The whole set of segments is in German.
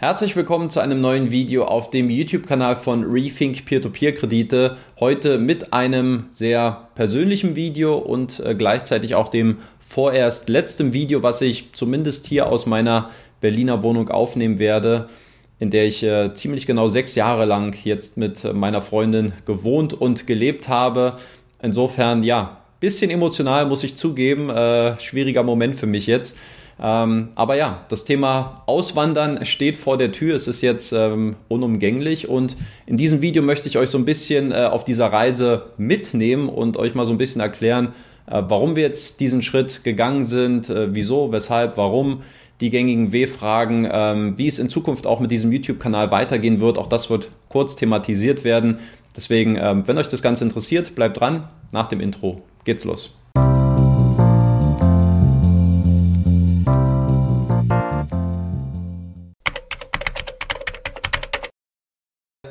Herzlich willkommen zu einem neuen Video auf dem YouTube-Kanal von Rethink Peer-to-Peer-Kredite. Heute mit einem sehr persönlichen Video und äh, gleichzeitig auch dem vorerst letzten Video, was ich zumindest hier aus meiner Berliner Wohnung aufnehmen werde, in der ich äh, ziemlich genau sechs Jahre lang jetzt mit meiner Freundin gewohnt und gelebt habe. Insofern, ja, bisschen emotional muss ich zugeben. Äh, schwieriger Moment für mich jetzt. Ähm, aber ja, das Thema Auswandern steht vor der Tür. Es ist jetzt ähm, unumgänglich und in diesem Video möchte ich euch so ein bisschen äh, auf dieser Reise mitnehmen und euch mal so ein bisschen erklären, äh, warum wir jetzt diesen Schritt gegangen sind, äh, wieso, weshalb, warum die gängigen W-Fragen, ähm, wie es in Zukunft auch mit diesem YouTube-Kanal weitergehen wird. Auch das wird kurz thematisiert werden. Deswegen, ähm, wenn euch das Ganze interessiert, bleibt dran. Nach dem Intro geht's los.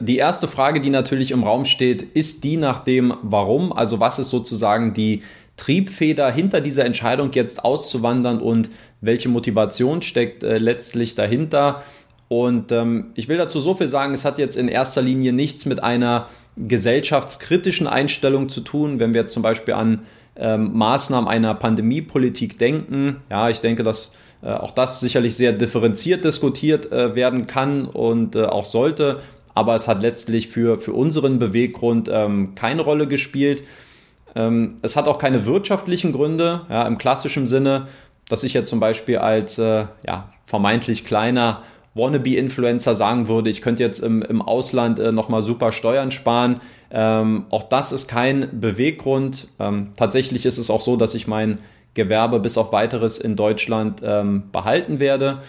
Die erste Frage, die natürlich im Raum steht, ist die nach dem Warum. Also was ist sozusagen die Triebfeder hinter dieser Entscheidung jetzt auszuwandern und welche Motivation steckt äh, letztlich dahinter? Und ähm, ich will dazu so viel sagen, es hat jetzt in erster Linie nichts mit einer gesellschaftskritischen Einstellung zu tun, wenn wir zum Beispiel an ähm, Maßnahmen einer Pandemiepolitik denken. Ja, ich denke, dass äh, auch das sicherlich sehr differenziert diskutiert äh, werden kann und äh, auch sollte aber es hat letztlich für, für unseren Beweggrund ähm, keine Rolle gespielt. Ähm, es hat auch keine wirtschaftlichen Gründe, ja, im klassischen Sinne, dass ich jetzt zum Beispiel als äh, ja, vermeintlich kleiner Wannabe-Influencer sagen würde, ich könnte jetzt im, im Ausland äh, nochmal super Steuern sparen. Ähm, auch das ist kein Beweggrund. Ähm, tatsächlich ist es auch so, dass ich mein Gewerbe bis auf weiteres in Deutschland ähm, behalten werde.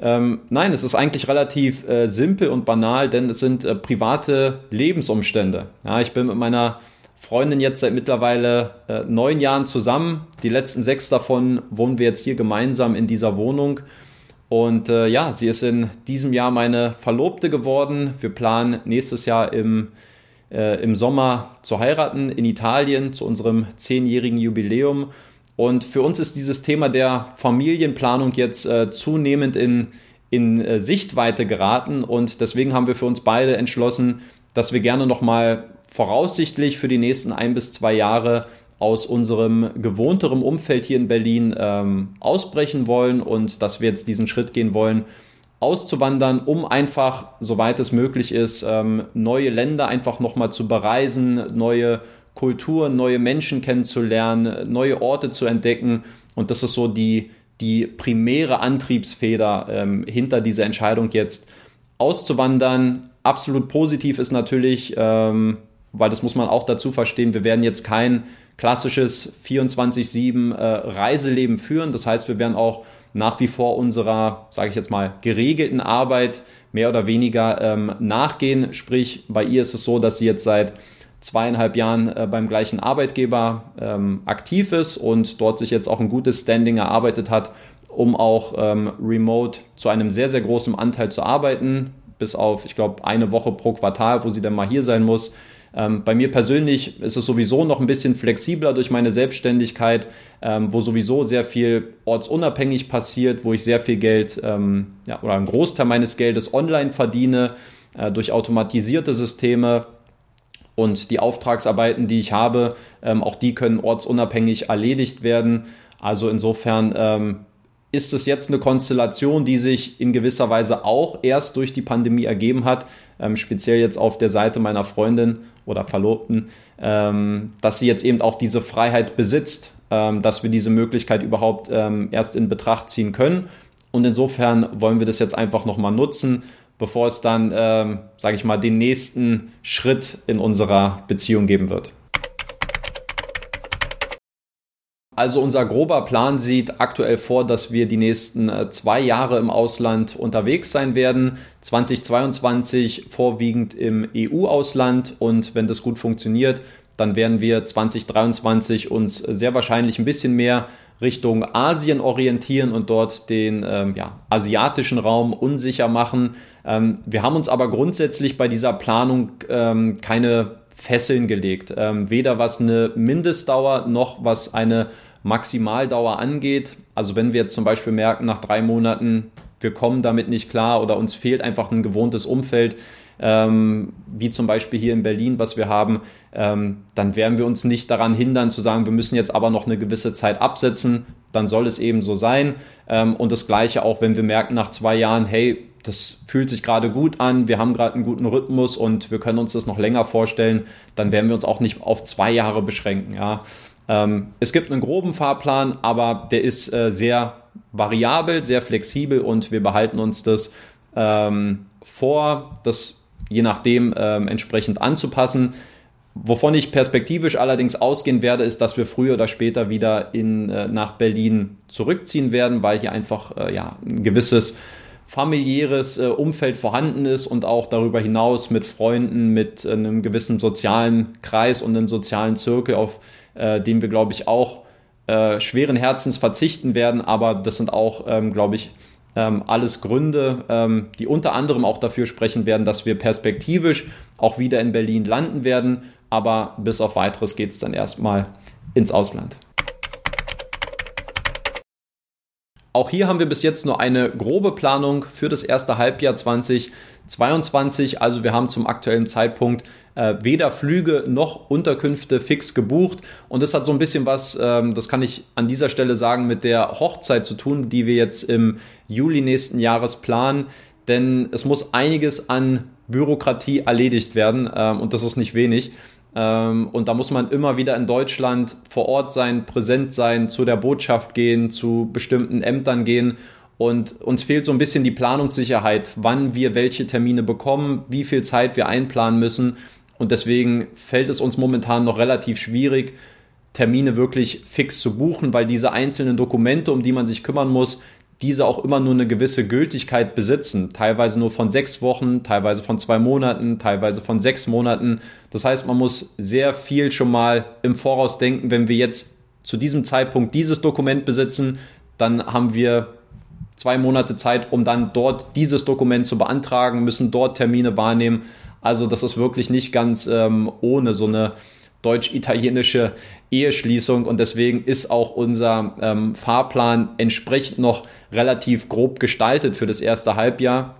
Ähm, nein, es ist eigentlich relativ äh, simpel und banal, denn es sind äh, private Lebensumstände. Ja, ich bin mit meiner Freundin jetzt seit mittlerweile äh, neun Jahren zusammen. Die letzten sechs davon wohnen wir jetzt hier gemeinsam in dieser Wohnung. Und äh, ja, sie ist in diesem Jahr meine Verlobte geworden. Wir planen nächstes Jahr im, äh, im Sommer zu heiraten in Italien zu unserem zehnjährigen Jubiläum. Und für uns ist dieses Thema der Familienplanung jetzt äh, zunehmend in, in äh, Sichtweite geraten. Und deswegen haben wir für uns beide entschlossen, dass wir gerne nochmal voraussichtlich für die nächsten ein bis zwei Jahre aus unserem gewohnteren Umfeld hier in Berlin ähm, ausbrechen wollen und dass wir jetzt diesen Schritt gehen wollen, auszuwandern, um einfach, soweit es möglich ist, ähm, neue Länder einfach nochmal zu bereisen, neue Kulturen, neue Menschen kennenzulernen, neue Orte zu entdecken. Und das ist so die, die primäre Antriebsfeder ähm, hinter dieser Entscheidung jetzt auszuwandern. Absolut positiv ist natürlich, ähm, weil das muss man auch dazu verstehen, wir werden jetzt kein klassisches 24-7 äh, Reiseleben führen. Das heißt, wir werden auch nach wie vor unserer, sage ich jetzt mal, geregelten Arbeit mehr oder weniger ähm, nachgehen. Sprich, bei ihr ist es so, dass sie jetzt seit zweieinhalb Jahren äh, beim gleichen Arbeitgeber ähm, aktiv ist und dort sich jetzt auch ein gutes Standing erarbeitet hat, um auch ähm, remote zu einem sehr, sehr großen Anteil zu arbeiten, bis auf, ich glaube, eine Woche pro Quartal, wo sie dann mal hier sein muss. Ähm, bei mir persönlich ist es sowieso noch ein bisschen flexibler durch meine Selbstständigkeit, ähm, wo sowieso sehr viel ortsunabhängig passiert, wo ich sehr viel Geld ähm, ja, oder einen Großteil meines Geldes online verdiene, äh, durch automatisierte Systeme und die Auftragsarbeiten, die ich habe, ähm, auch die können ortsunabhängig erledigt werden. Also insofern ähm, ist es jetzt eine Konstellation, die sich in gewisser Weise auch erst durch die Pandemie ergeben hat, ähm, speziell jetzt auf der Seite meiner Freundin oder Verlobten, ähm, dass sie jetzt eben auch diese Freiheit besitzt, ähm, dass wir diese Möglichkeit überhaupt ähm, erst in Betracht ziehen können. Und insofern wollen wir das jetzt einfach nochmal nutzen, bevor es dann, ähm, sage ich mal, den nächsten Schritt in unserer Beziehung geben wird. Also unser grober Plan sieht aktuell vor, dass wir die nächsten äh, zwei Jahre im Ausland unterwegs sein werden. 2022 vorwiegend im EU-Ausland und wenn das gut funktioniert, dann werden wir 2023 uns sehr wahrscheinlich ein bisschen mehr Richtung Asien orientieren und dort den ähm, ja, asiatischen Raum unsicher machen. Ähm, wir haben uns aber grundsätzlich bei dieser Planung ähm, keine Fesseln gelegt. Ähm, weder was eine Mindestdauer noch was eine Maximaldauer angeht. Also wenn wir jetzt zum Beispiel merken, nach drei Monaten wir kommen damit nicht klar oder uns fehlt einfach ein gewohntes Umfeld, ähm, wie zum Beispiel hier in Berlin, was wir haben, ähm, dann werden wir uns nicht daran hindern zu sagen, wir müssen jetzt aber noch eine gewisse Zeit absetzen, dann soll es eben so sein. Ähm, und das gleiche auch, wenn wir merken nach zwei Jahren, hey, das fühlt sich gerade gut an, wir haben gerade einen guten Rhythmus und wir können uns das noch länger vorstellen, dann werden wir uns auch nicht auf zwei Jahre beschränken. Ja. Ähm, es gibt einen groben Fahrplan, aber der ist äh, sehr variabel, sehr flexibel und wir behalten uns das ähm, vor, das je nachdem ähm, entsprechend anzupassen. Wovon ich perspektivisch allerdings ausgehen werde, ist, dass wir früher oder später wieder in, äh, nach Berlin zurückziehen werden, weil hier einfach äh, ja, ein gewisses familiäres äh, Umfeld vorhanden ist und auch darüber hinaus mit Freunden, mit äh, einem gewissen sozialen Kreis und einem sozialen Zirkel, auf äh, den wir, glaube ich, auch äh, schweren Herzens verzichten werden. Aber das sind auch, ähm, glaube ich, ähm, alles Gründe, ähm, die unter anderem auch dafür sprechen werden, dass wir perspektivisch auch wieder in Berlin landen werden. Aber bis auf weiteres geht es dann erstmal ins Ausland. Auch hier haben wir bis jetzt nur eine grobe Planung für das erste Halbjahr 2022. Also wir haben zum aktuellen Zeitpunkt äh, weder Flüge noch Unterkünfte fix gebucht. Und das hat so ein bisschen was, ähm, das kann ich an dieser Stelle sagen, mit der Hochzeit zu tun, die wir jetzt im Juli nächsten Jahres planen. Denn es muss einiges an Bürokratie erledigt werden ähm, und das ist nicht wenig. Ähm, und da muss man immer wieder in Deutschland vor Ort sein, präsent sein, zu der Botschaft gehen, zu bestimmten Ämtern gehen. Und uns fehlt so ein bisschen die Planungssicherheit, wann wir welche Termine bekommen, wie viel Zeit wir einplanen müssen. Und deswegen fällt es uns momentan noch relativ schwierig, Termine wirklich fix zu buchen, weil diese einzelnen Dokumente, um die man sich kümmern muss, diese auch immer nur eine gewisse Gültigkeit besitzen. Teilweise nur von sechs Wochen, teilweise von zwei Monaten, teilweise von sechs Monaten. Das heißt, man muss sehr viel schon mal im Voraus denken, wenn wir jetzt zu diesem Zeitpunkt dieses Dokument besitzen, dann haben wir zwei Monate Zeit, um dann dort dieses Dokument zu beantragen, müssen dort Termine wahrnehmen. Also das ist wirklich nicht ganz ähm, ohne so eine deutsch-italienische Eheschließung und deswegen ist auch unser ähm, Fahrplan entsprechend noch relativ grob gestaltet für das erste Halbjahr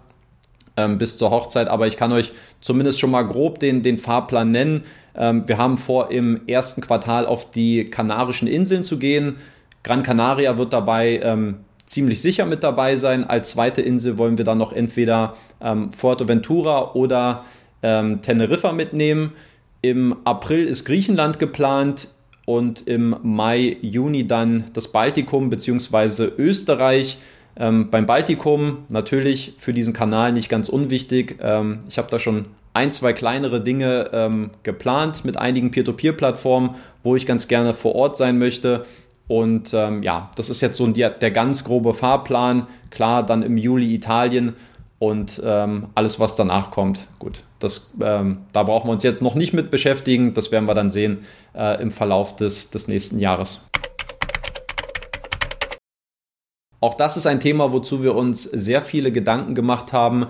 ähm, bis zur Hochzeit. Aber ich kann euch zumindest schon mal grob den, den Fahrplan nennen. Ähm, wir haben vor, im ersten Quartal auf die Kanarischen Inseln zu gehen. Gran Canaria wird dabei ähm, ziemlich sicher mit dabei sein. Als zweite Insel wollen wir dann noch entweder ähm, Fuerteventura oder ähm, Teneriffa mitnehmen. Im April ist Griechenland geplant und im Mai, Juni dann das Baltikum bzw. Österreich. Ähm, beim Baltikum natürlich für diesen Kanal nicht ganz unwichtig. Ähm, ich habe da schon ein, zwei kleinere Dinge ähm, geplant mit einigen Peer-to-Peer-Plattformen, wo ich ganz gerne vor Ort sein möchte. Und ähm, ja, das ist jetzt so der, der ganz grobe Fahrplan. Klar, dann im Juli Italien und ähm, alles, was danach kommt. Gut, das, ähm, da brauchen wir uns jetzt noch nicht mit beschäftigen. Das werden wir dann sehen äh, im Verlauf des, des nächsten Jahres. Auch das ist ein Thema, wozu wir uns sehr viele Gedanken gemacht haben.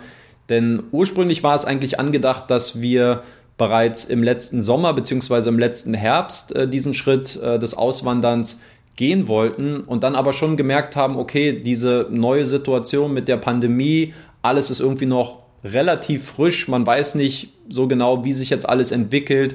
Denn ursprünglich war es eigentlich angedacht, dass wir bereits im letzten Sommer bzw. im letzten Herbst äh, diesen Schritt äh, des Auswanderns gehen wollten und dann aber schon gemerkt haben, okay, diese neue Situation mit der Pandemie, alles ist irgendwie noch relativ frisch. Man weiß nicht so genau, wie sich jetzt alles entwickelt.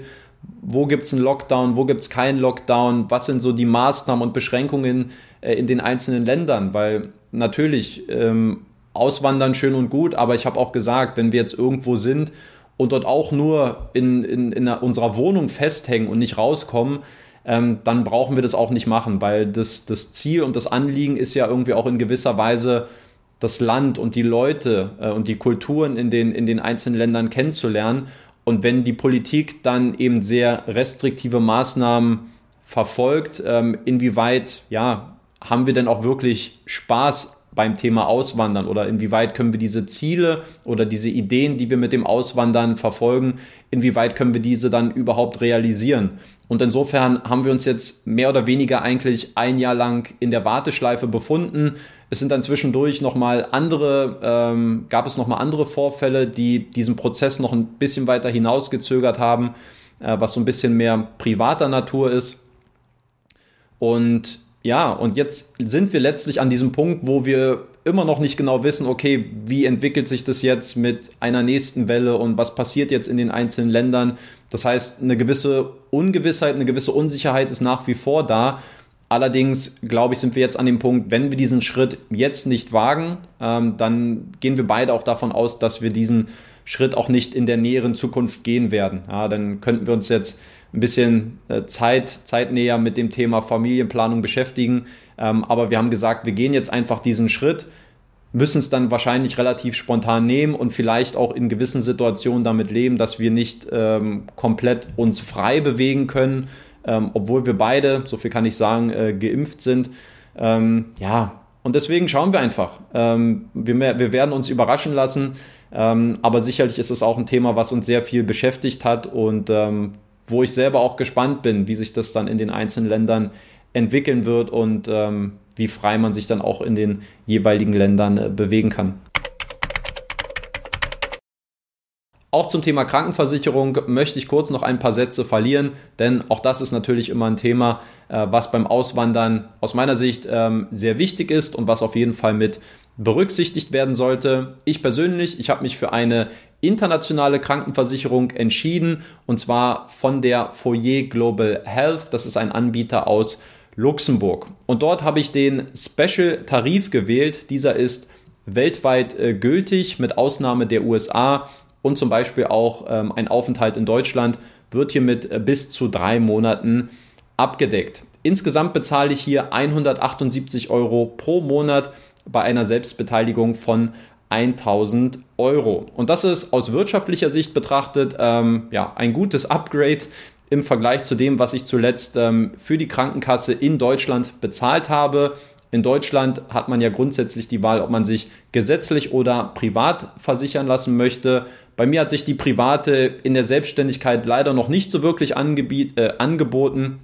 Wo gibt es einen Lockdown, wo gibt es keinen Lockdown? Was sind so die Maßnahmen und Beschränkungen äh, in den einzelnen Ländern? Weil natürlich ähm, auswandern schön und gut, aber ich habe auch gesagt, wenn wir jetzt irgendwo sind und dort auch nur in, in, in unserer Wohnung festhängen und nicht rauskommen, ähm, dann brauchen wir das auch nicht machen, weil das, das Ziel und das Anliegen ist ja irgendwie auch in gewisser Weise das Land und die Leute äh, und die Kulturen in den, in den einzelnen Ländern kennenzulernen. Und wenn die Politik dann eben sehr restriktive Maßnahmen verfolgt, ähm, inwieweit ja, haben wir denn auch wirklich Spaß beim Thema Auswandern oder inwieweit können wir diese Ziele oder diese Ideen, die wir mit dem Auswandern verfolgen, inwieweit können wir diese dann überhaupt realisieren? Und insofern haben wir uns jetzt mehr oder weniger eigentlich ein Jahr lang in der Warteschleife befunden. Es sind dann zwischendurch nochmal andere, ähm, gab es nochmal andere Vorfälle, die diesen Prozess noch ein bisschen weiter hinausgezögert haben, äh, was so ein bisschen mehr privater Natur ist. Und ja, und jetzt sind wir letztlich an diesem Punkt, wo wir immer noch nicht genau wissen, okay, wie entwickelt sich das jetzt mit einer nächsten Welle und was passiert jetzt in den einzelnen Ländern. Das heißt, eine gewisse Ungewissheit, eine gewisse Unsicherheit ist nach wie vor da. Allerdings, glaube ich, sind wir jetzt an dem Punkt, wenn wir diesen Schritt jetzt nicht wagen, ähm, dann gehen wir beide auch davon aus, dass wir diesen Schritt auch nicht in der näheren Zukunft gehen werden. Ja, dann könnten wir uns jetzt ein bisschen äh, Zeit, zeitnäher mit dem Thema Familienplanung beschäftigen. Ähm, aber wir haben gesagt, wir gehen jetzt einfach diesen Schritt, müssen es dann wahrscheinlich relativ spontan nehmen und vielleicht auch in gewissen Situationen damit leben, dass wir nicht ähm, komplett uns frei bewegen können, ähm, obwohl wir beide, so viel kann ich sagen, äh, geimpft sind. Ja, und deswegen schauen wir einfach. Wir, werden uns überraschen lassen. Aber sicherlich ist es auch ein Thema, was uns sehr viel beschäftigt hat und wo ich selber auch gespannt bin, wie sich das dann in den einzelnen Ländern entwickeln wird und ähm, wie frei man sich dann auch in den jeweiligen Ländern äh, bewegen kann. Auch zum Thema Krankenversicherung möchte ich kurz noch ein paar Sätze verlieren, denn auch das ist natürlich immer ein Thema, äh, was beim Auswandern aus meiner Sicht ähm, sehr wichtig ist und was auf jeden Fall mit berücksichtigt werden sollte. Ich persönlich, ich habe mich für eine internationale Krankenversicherung entschieden und zwar von der Foyer Global Health. Das ist ein Anbieter aus Luxemburg. Und dort habe ich den Special Tarif gewählt. Dieser ist weltweit äh, gültig mit Ausnahme der USA und zum Beispiel auch ähm, ein Aufenthalt in Deutschland wird hier mit äh, bis zu drei Monaten abgedeckt. Insgesamt bezahle ich hier 178 Euro pro Monat bei einer Selbstbeteiligung von 1000 Euro. Und das ist aus wirtschaftlicher Sicht betrachtet ähm, ja, ein gutes Upgrade im Vergleich zu dem, was ich zuletzt ähm, für die Krankenkasse in Deutschland bezahlt habe. In Deutschland hat man ja grundsätzlich die Wahl, ob man sich gesetzlich oder privat versichern lassen möchte. Bei mir hat sich die private in der Selbstständigkeit leider noch nicht so wirklich äh, angeboten.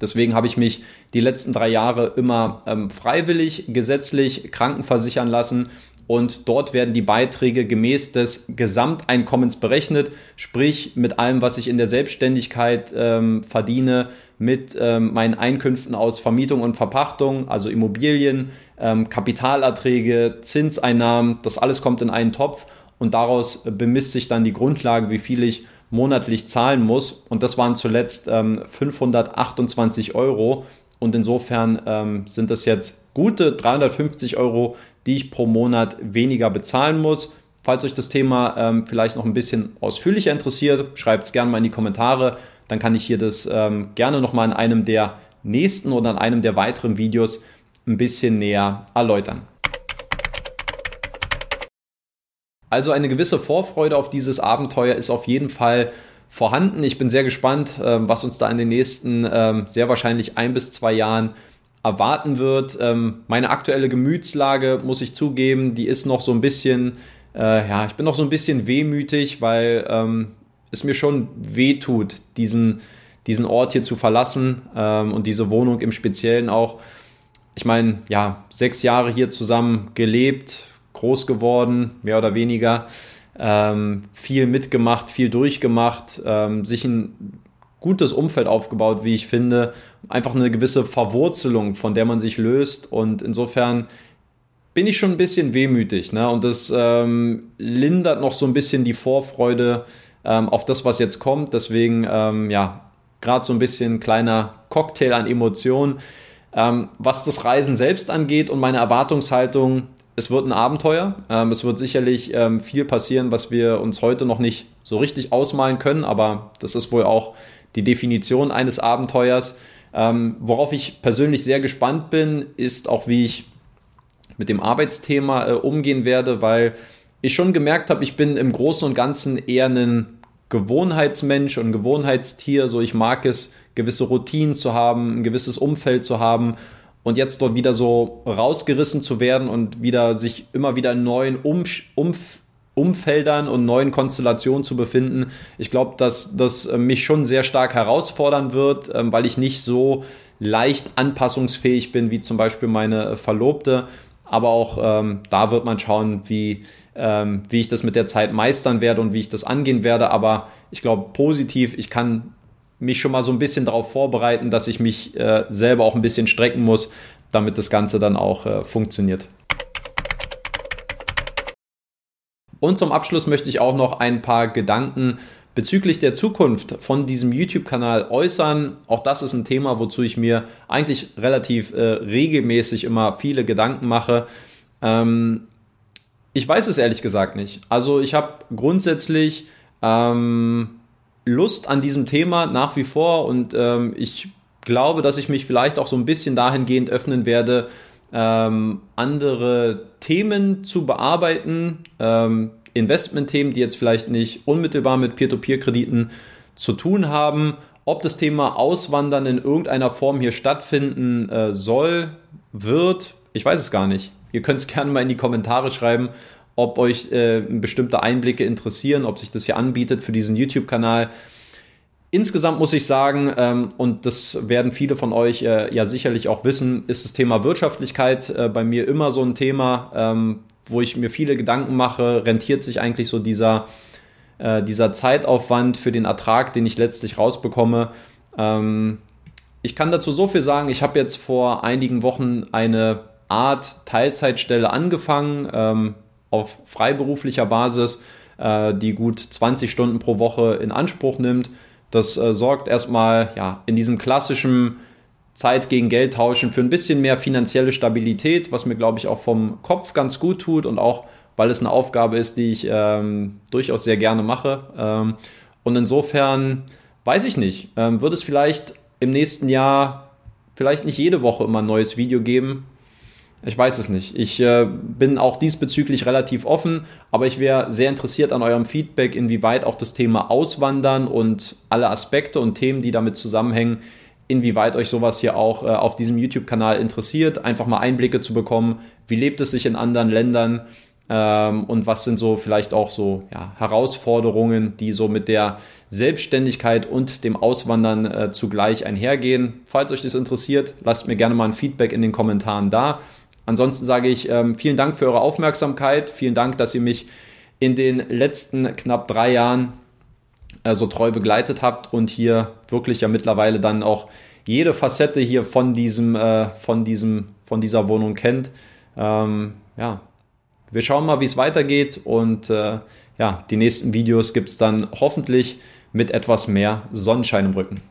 Deswegen habe ich mich die letzten drei Jahre immer ähm, freiwillig gesetzlich krankenversichern lassen und dort werden die Beiträge gemäß des Gesamteinkommens berechnet, sprich mit allem, was ich in der Selbstständigkeit ähm, verdiene, mit ähm, meinen Einkünften aus Vermietung und Verpachtung, also Immobilien, ähm, Kapitalerträge, Zinseinnahmen, das alles kommt in einen Topf und daraus bemisst sich dann die Grundlage, wie viel ich monatlich zahlen muss. Und das waren zuletzt ähm, 528 Euro. Und insofern ähm, sind das jetzt gute 350 Euro, die ich pro Monat weniger bezahlen muss. Falls euch das Thema ähm, vielleicht noch ein bisschen ausführlicher interessiert, schreibt es gerne mal in die Kommentare. Dann kann ich hier das ähm, gerne nochmal in einem der nächsten oder in einem der weiteren Videos ein bisschen näher erläutern. Also eine gewisse Vorfreude auf dieses Abenteuer ist auf jeden Fall vorhanden. Ich bin sehr gespannt, ähm, was uns da in den nächsten ähm, sehr wahrscheinlich ein bis zwei Jahren erwarten wird. Ähm, meine aktuelle Gemütslage, muss ich zugeben, die ist noch so ein bisschen, äh, ja, ich bin noch so ein bisschen wehmütig, weil es mir schon weh tut, diesen, diesen Ort hier zu verlassen und diese Wohnung im Speziellen auch. Ich meine, ja, sechs Jahre hier zusammen gelebt, groß geworden, mehr oder weniger. Ähm, viel mitgemacht, viel durchgemacht, ähm, sich ein gutes Umfeld aufgebaut, wie ich finde. Einfach eine gewisse Verwurzelung, von der man sich löst. Und insofern bin ich schon ein bisschen wehmütig. Ne? Und das ähm, lindert noch so ein bisschen die Vorfreude ähm, auf das, was jetzt kommt. Deswegen, ähm, ja, gerade so ein bisschen kleiner Cocktail an Emotionen. Ähm, was das Reisen selbst angeht und meine Erwartungshaltung, es wird ein Abenteuer. Ähm, es wird sicherlich ähm, viel passieren, was wir uns heute noch nicht so richtig ausmalen können, aber das ist wohl auch die Definition eines Abenteuers. Ähm, worauf ich persönlich sehr gespannt bin, ist auch, wie ich mit dem Arbeitsthema äh, umgehen werde, weil ich schon gemerkt habe, ich bin im Großen und Ganzen eher ein Gewohnheitsmensch und Gewohnheitstier. So, ich mag es, gewisse Routinen zu haben, ein gewisses Umfeld zu haben und jetzt dort wieder so rausgerissen zu werden und wieder sich immer wieder in neuen um Umf Umfeldern und neuen Konstellationen zu befinden. Ich glaube, dass das äh, mich schon sehr stark herausfordern wird, ähm, weil ich nicht so leicht anpassungsfähig bin wie zum Beispiel meine äh, Verlobte. Aber auch ähm, da wird man schauen, wie, ähm, wie ich das mit der Zeit meistern werde und wie ich das angehen werde. Aber ich glaube positiv, ich kann mich schon mal so ein bisschen darauf vorbereiten, dass ich mich äh, selber auch ein bisschen strecken muss, damit das Ganze dann auch äh, funktioniert. Und zum Abschluss möchte ich auch noch ein paar Gedanken bezüglich der Zukunft von diesem YouTube-Kanal äußern. Auch das ist ein Thema, wozu ich mir eigentlich relativ äh, regelmäßig immer viele Gedanken mache. Ähm, ich weiß es ehrlich gesagt nicht. Also ich habe grundsätzlich ähm, Lust an diesem Thema nach wie vor und ähm, ich glaube, dass ich mich vielleicht auch so ein bisschen dahingehend öffnen werde, ähm, andere Themen zu bearbeiten, ähm, Investmentthemen, die jetzt vielleicht nicht unmittelbar mit Peer-to-Peer-Krediten zu tun haben. Ob das Thema Auswandern in irgendeiner Form hier stattfinden äh, soll, wird, ich weiß es gar nicht. Ihr könnt es gerne mal in die Kommentare schreiben, ob euch äh, bestimmte Einblicke interessieren, ob sich das hier anbietet für diesen YouTube-Kanal. Insgesamt muss ich sagen, ähm, und das werden viele von euch äh, ja sicherlich auch wissen, ist das Thema Wirtschaftlichkeit äh, bei mir immer so ein Thema, ähm, wo ich mir viele Gedanken mache, rentiert sich eigentlich so dieser, äh, dieser Zeitaufwand für den Ertrag, den ich letztlich rausbekomme. Ähm, ich kann dazu so viel sagen, ich habe jetzt vor einigen Wochen eine Art Teilzeitstelle angefangen, ähm, auf freiberuflicher Basis, äh, die gut 20 Stunden pro Woche in Anspruch nimmt das äh, sorgt erstmal ja, in diesem klassischen Zeit gegen Geld tauschen für ein bisschen mehr finanzielle Stabilität, was mir, glaube ich, auch vom Kopf ganz gut tut und auch, weil es eine Aufgabe ist, die ich ähm, durchaus sehr gerne mache. Ähm, und insofern weiß ich nicht, ähm, wird es vielleicht im nächsten Jahr vielleicht nicht jede Woche immer ein neues Video geben, ich weiß es nicht. Ich äh, bin auch diesbezüglich relativ offen, aber ich wäre sehr interessiert an eurem Feedback, inwieweit auch das Thema Auswandern und alle Aspekte und Themen, die damit zusammenhängen, inwieweit euch sowas hier auch äh, auf diesem YouTube-Kanal interessiert. Einfach mal Einblicke zu bekommen, wie lebt es sich in anderen Ländern ähm, und was sind so vielleicht auch so ja, Herausforderungen, die so mit der Selbstständigkeit und dem Auswandern äh, zugleich einhergehen. Falls euch das interessiert, lasst mir gerne mal ein Feedback in den Kommentaren da. Ansonsten sage ich ähm, vielen Dank für eure Aufmerksamkeit. Vielen Dank, dass ihr mich in den letzten knapp drei Jahren äh, so treu begleitet habt und hier wirklich ja mittlerweile dann auch jede Facette hier von diesem, äh, von diesem, von dieser Wohnung kennt. Ähm, ja, wir schauen mal, wie es weitergeht und äh, ja, die nächsten Videos gibt es dann hoffentlich mit etwas mehr Sonnenschein im Rücken.